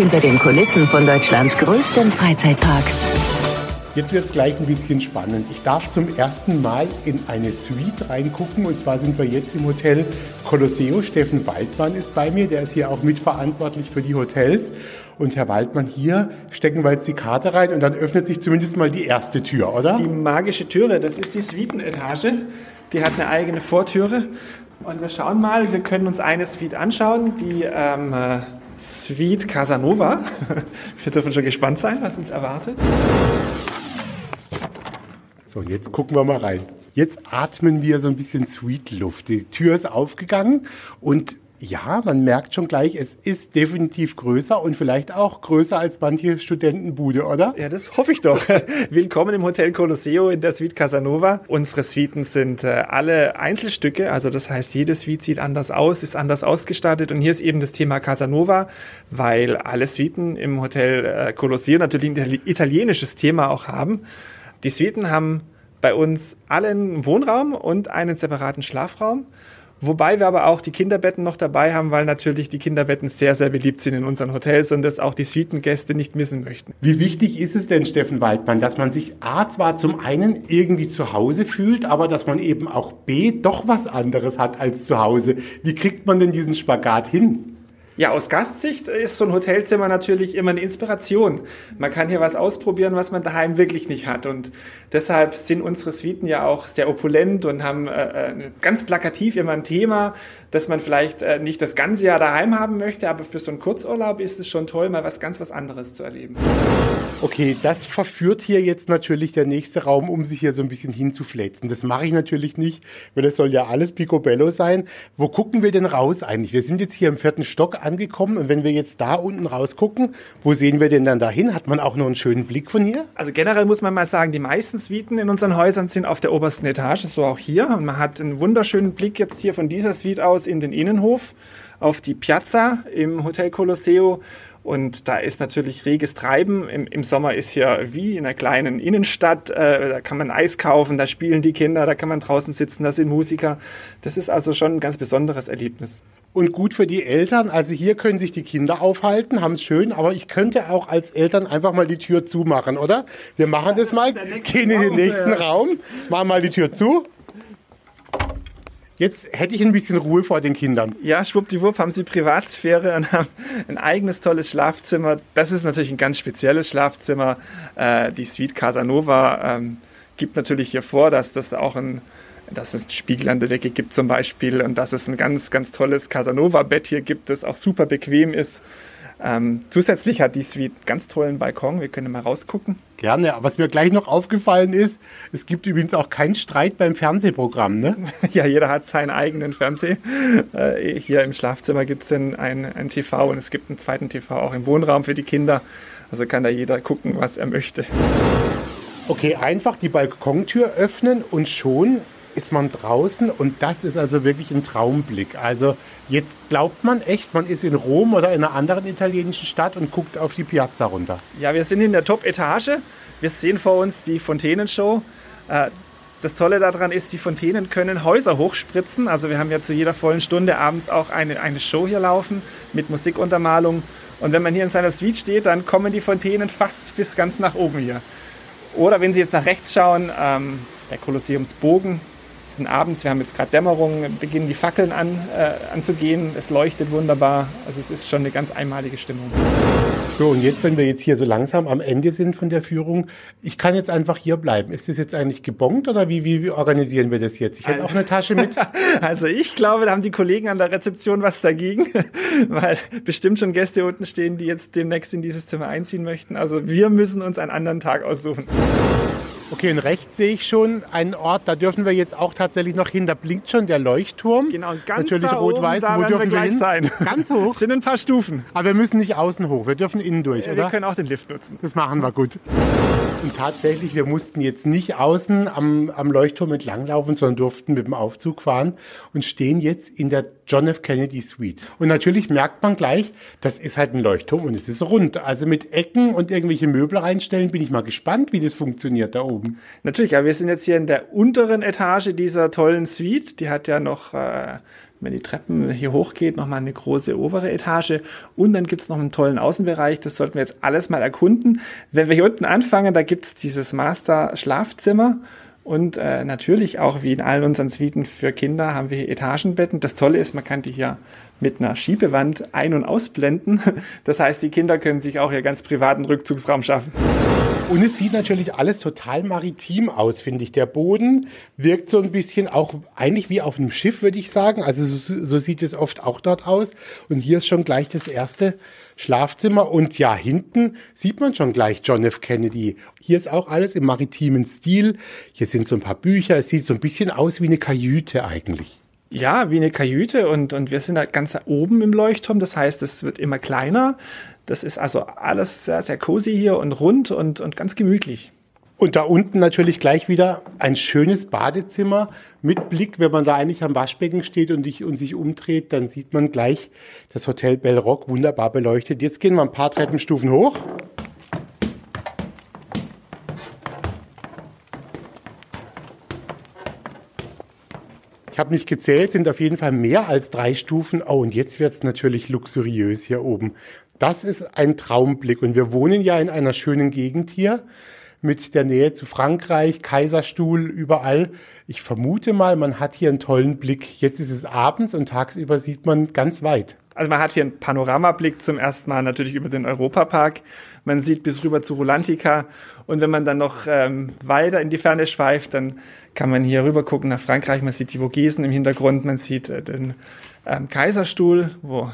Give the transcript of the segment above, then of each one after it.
hinter den Kulissen von Deutschlands größtem Freizeitpark. Jetzt wird es gleich ein bisschen spannend. Ich darf zum ersten Mal in eine Suite reingucken und zwar sind wir jetzt im Hotel Colosseo. Steffen Waldmann ist bei mir, der ist hier auch mitverantwortlich für die Hotels. Und Herr Waldmann, hier stecken wir jetzt die Karte rein und dann öffnet sich zumindest mal die erste Tür, oder? Die magische Türe, das ist die Suitenetage. Die hat eine eigene Vortüre. Und wir schauen mal, wir können uns eine Suite anschauen, die ähm, Suite Casanova. Wir dürfen schon gespannt sein, was uns erwartet. So, jetzt gucken wir mal rein. Jetzt atmen wir so ein bisschen Sweet Luft. Die Tür ist aufgegangen und ja, man merkt schon gleich, es ist definitiv größer und vielleicht auch größer als manche Studentenbude, oder? Ja, das hoffe ich doch. Willkommen im Hotel Colosseo in der Suite Casanova. Unsere Suiten sind äh, alle Einzelstücke, also das heißt, jede Suite sieht anders aus, ist anders ausgestattet und hier ist eben das Thema Casanova, weil alle Suiten im Hotel äh, Colosseo natürlich ein italienisches Thema auch haben. Die Suiten haben bei uns alle einen Wohnraum und einen separaten Schlafraum. Wobei wir aber auch die Kinderbetten noch dabei haben, weil natürlich die Kinderbetten sehr, sehr beliebt sind in unseren Hotels und das auch die Suitengäste nicht missen möchten. Wie wichtig ist es denn, Steffen Waldmann, dass man sich A zwar zum einen irgendwie zu Hause fühlt, aber dass man eben auch B doch was anderes hat als zu Hause? Wie kriegt man denn diesen Spagat hin? Ja, aus Gastsicht ist so ein Hotelzimmer natürlich immer eine Inspiration. Man kann hier was ausprobieren, was man daheim wirklich nicht hat. Und deshalb sind unsere Suiten ja auch sehr opulent und haben äh, äh ganz plakativ immer ein Thema, das man vielleicht äh, nicht das ganze Jahr daheim haben möchte, aber für so einen Kurzurlaub ist es schon toll, mal was ganz was anderes zu erleben. Okay, das verführt hier jetzt natürlich der nächste Raum, um sich hier so ein bisschen hinzufläzen. Das mache ich natürlich nicht, weil das soll ja alles picobello sein. Wo gucken wir denn raus eigentlich? Wir sind jetzt hier im vierten Stock angekommen und wenn wir jetzt da unten rausgucken, wo sehen wir denn dann dahin? Hat man auch noch einen schönen Blick von hier? Also generell muss man mal sagen, die meisten Suiten in unseren Häusern sind auf der obersten Etage, so auch hier. Und man hat einen wunderschönen Blick jetzt hier von dieser Suite aus in den Innenhof auf die Piazza im Hotel Colosseo und da ist natürlich reges Treiben. Im, Im, Sommer ist hier wie in einer kleinen Innenstadt. Äh, da kann man Eis kaufen, da spielen die Kinder, da kann man draußen sitzen, da sind Musiker. Das ist also schon ein ganz besonderes Erlebnis. Und gut für die Eltern. Also hier können sich die Kinder aufhalten, haben es schön, aber ich könnte auch als Eltern einfach mal die Tür zumachen, oder? Wir machen das mal, gehen in den nächsten Raum, machen mal die Tür zu. Jetzt hätte ich ein bisschen Ruhe vor den Kindern. Ja, schwuppdiwupp haben sie Privatsphäre und haben ein eigenes tolles Schlafzimmer. Das ist natürlich ein ganz spezielles Schlafzimmer. Äh, die Suite Casanova ähm, gibt natürlich hier vor, dass das auch ein dass es einen Spiegel an der Decke gibt zum Beispiel und dass es ein ganz, ganz tolles Casanova-Bett hier gibt, das auch super bequem ist. Ähm, zusätzlich hat die Suite ganz tollen Balkon. Wir können mal rausgucken. Gerne. Was mir gleich noch aufgefallen ist, es gibt übrigens auch keinen Streit beim Fernsehprogramm. Ne? ja, jeder hat seinen eigenen Fernseher. Äh, hier im Schlafzimmer gibt es ein, ein TV und es gibt einen zweiten TV auch im Wohnraum für die Kinder. Also kann da jeder gucken, was er möchte. Okay, einfach die Balkontür öffnen und schon ist man draußen und das ist also wirklich ein Traumblick. Also jetzt glaubt man echt, man ist in Rom oder in einer anderen italienischen Stadt und guckt auf die Piazza runter. Ja, wir sind in der Top-Etage. Wir sehen vor uns die Fontänenshow. Äh, das Tolle daran ist, die Fontänen können Häuser hochspritzen. Also wir haben ja zu jeder vollen Stunde abends auch eine, eine Show hier laufen mit Musikuntermalung. Und wenn man hier in seiner Suite steht, dann kommen die Fontänen fast bis ganz nach oben hier. Oder wenn Sie jetzt nach rechts schauen, ähm, der Kolosseumsbogen, sind abends, wir haben jetzt gerade Dämmerung, beginnen die Fackeln an, äh, anzugehen. Es leuchtet wunderbar. Also es ist schon eine ganz einmalige Stimmung. So, und jetzt, wenn wir jetzt hier so langsam am Ende sind von der Führung, ich kann jetzt einfach hier bleiben. Ist das jetzt eigentlich gebongt oder wie, wie, wie organisieren wir das jetzt? Ich hätte auch eine Tasche mit. Also ich glaube, da haben die Kollegen an der Rezeption was dagegen, weil bestimmt schon Gäste unten stehen, die jetzt demnächst in dieses Zimmer einziehen möchten. Also wir müssen uns einen anderen Tag aussuchen. Okay, und rechts sehe ich schon einen Ort, da dürfen wir jetzt auch tatsächlich noch hin. Da blinkt schon der Leuchtturm. Genau, ganz Natürlich rot-weiß. Wo dürfen wir, gleich wir hin? sein? Ganz hoch. sind ein paar Stufen. Aber wir müssen nicht außen hoch, wir dürfen innen durch, ja, oder? Wir können auch den Lift nutzen. Das machen wir gut. Und tatsächlich, wir mussten jetzt nicht außen am, am Leuchtturm entlanglaufen, sondern durften mit dem Aufzug fahren und stehen jetzt in der John F. Kennedy Suite. Und natürlich merkt man gleich, das ist halt ein Leuchtturm und es ist rund. Also mit Ecken und irgendwelche Möbel reinstellen, bin ich mal gespannt, wie das funktioniert da oben. Natürlich, aber wir sind jetzt hier in der unteren Etage dieser tollen Suite. Die hat ja noch äh, wenn die Treppen hier hochgeht, nochmal eine große obere Etage. Und dann gibt es noch einen tollen Außenbereich. Das sollten wir jetzt alles mal erkunden. Wenn wir hier unten anfangen, da gibt es dieses Master-Schlafzimmer. Und äh, natürlich auch wie in allen unseren Suiten für Kinder haben wir hier Etagenbetten. Das Tolle ist, man kann die hier mit einer Schiebewand ein- und ausblenden. Das heißt, die Kinder können sich auch hier ganz privaten Rückzugsraum schaffen. Und es sieht natürlich alles total maritim aus, finde ich. Der Boden wirkt so ein bisschen auch eigentlich wie auf einem Schiff, würde ich sagen. Also so, so, sieht es oft auch dort aus. Und hier ist schon gleich das erste Schlafzimmer. Und ja, hinten sieht man schon gleich John F. Kennedy. Hier ist auch alles im maritimen Stil. Hier sind so ein paar Bücher. Es sieht so ein bisschen aus wie eine Kajüte eigentlich. Ja, wie eine Kajüte und, und wir sind halt ganz oben im Leuchtturm. Das heißt, es wird immer kleiner. Das ist also alles sehr, sehr cozy hier und rund und, und ganz gemütlich. Und da unten natürlich gleich wieder ein schönes Badezimmer mit Blick. Wenn man da eigentlich am Waschbecken steht und, ich, und sich umdreht, dann sieht man gleich das Hotel Bellrock wunderbar beleuchtet. Jetzt gehen wir ein paar Treppenstufen hoch. Habe nicht gezählt, sind auf jeden Fall mehr als drei Stufen. Oh, und jetzt wird es natürlich luxuriös hier oben. Das ist ein Traumblick. Und wir wohnen ja in einer schönen Gegend hier mit der Nähe zu Frankreich, Kaiserstuhl, überall. Ich vermute mal, man hat hier einen tollen Blick. Jetzt ist es abends und tagsüber sieht man ganz weit. Also man hat hier einen Panoramablick zum ersten Mal natürlich über den Europapark. Man sieht bis rüber zu Rulantica. Und wenn man dann noch ähm, weiter in die Ferne schweift, dann kann man hier rüber gucken nach Frankreich. Man sieht die Vogesen im Hintergrund, man sieht äh, den ähm, Kaiserstuhl, wo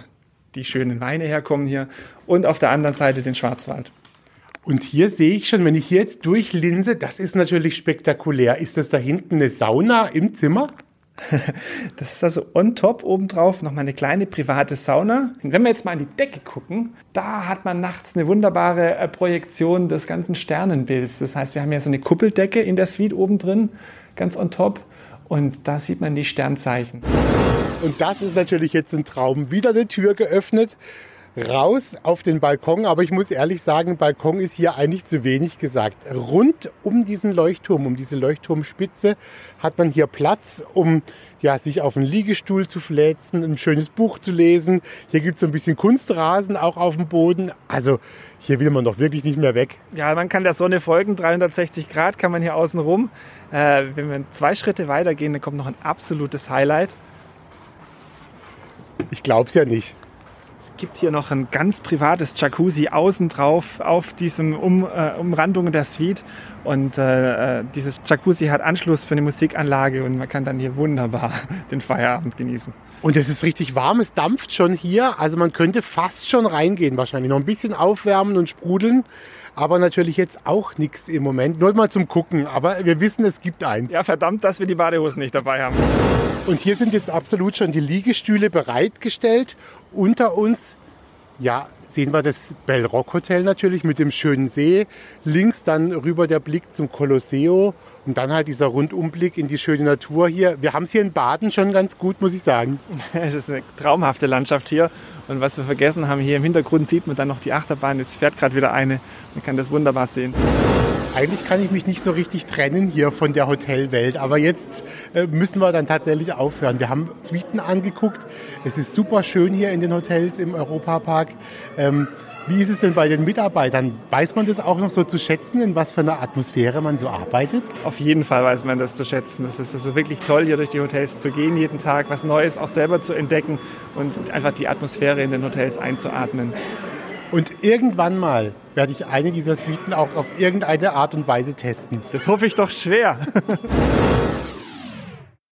die schönen Weine herkommen hier. Und auf der anderen Seite den Schwarzwald. Und hier sehe ich schon, wenn ich hier jetzt durchlinse, das ist natürlich spektakulär. Ist das da hinten eine Sauna im Zimmer? Das ist also on top obendrauf nochmal eine kleine private Sauna. Wenn wir jetzt mal an die Decke gucken, da hat man nachts eine wunderbare äh, Projektion des ganzen Sternenbilds. Das heißt, wir haben ja so eine Kuppeldecke in der Suite oben drin, ganz on top. Und da sieht man die Sternzeichen. Und das ist natürlich jetzt ein Traum. Wieder eine Tür geöffnet raus auf den Balkon, aber ich muss ehrlich sagen, Balkon ist hier eigentlich zu wenig gesagt. Rund um diesen Leuchtturm, um diese Leuchtturmspitze, hat man hier Platz, um ja, sich auf einen Liegestuhl zu fläzen, ein schönes Buch zu lesen. Hier gibt es so ein bisschen Kunstrasen auch auf dem Boden. Also hier will man doch wirklich nicht mehr weg. Ja, man kann der Sonne folgen, 360 Grad kann man hier außen rum. Äh, wenn wir zwei Schritte weitergehen, dann kommt noch ein absolutes Highlight. Ich glaube es ja nicht gibt hier noch ein ganz privates Jacuzzi außen drauf auf diesem um, äh, Umrandung der Suite. Und äh, äh, dieses Jacuzzi hat Anschluss für eine Musikanlage und man kann dann hier wunderbar den Feierabend genießen. Und es ist richtig warm, es dampft schon hier. Also man könnte fast schon reingehen wahrscheinlich. Noch ein bisschen aufwärmen und sprudeln. Aber natürlich jetzt auch nichts im Moment. Nur mal zum Gucken. Aber wir wissen, es gibt eins. Ja, verdammt, dass wir die Badehosen nicht dabei haben. Und hier sind jetzt absolut schon die Liegestühle bereitgestellt. Unter uns, ja, sehen wir das Bellrock Hotel natürlich mit dem schönen See. Links dann rüber der Blick zum Colosseo und dann halt dieser Rundumblick in die schöne Natur hier. Wir haben es hier in Baden schon ganz gut, muss ich sagen. Es ist eine traumhafte Landschaft hier. Und was wir vergessen haben, hier im Hintergrund sieht man dann noch die Achterbahn. Jetzt fährt gerade wieder eine. Man kann das wunderbar sehen. Eigentlich kann ich mich nicht so richtig trennen hier von der Hotelwelt, aber jetzt äh, müssen wir dann tatsächlich aufhören. Wir haben Suiten angeguckt. Es ist super schön hier in den Hotels im Europapark. Ähm, wie ist es denn bei den Mitarbeitern? Weiß man das auch noch so zu schätzen, in was für einer Atmosphäre man so arbeitet? Auf jeden Fall weiß man das zu schätzen. Es ist also wirklich toll, hier durch die Hotels zu gehen, jeden Tag was Neues auch selber zu entdecken und einfach die Atmosphäre in den Hotels einzuatmen. Und irgendwann mal werde ich eine dieser Suiten auch auf irgendeine Art und Weise testen. Das hoffe ich doch schwer.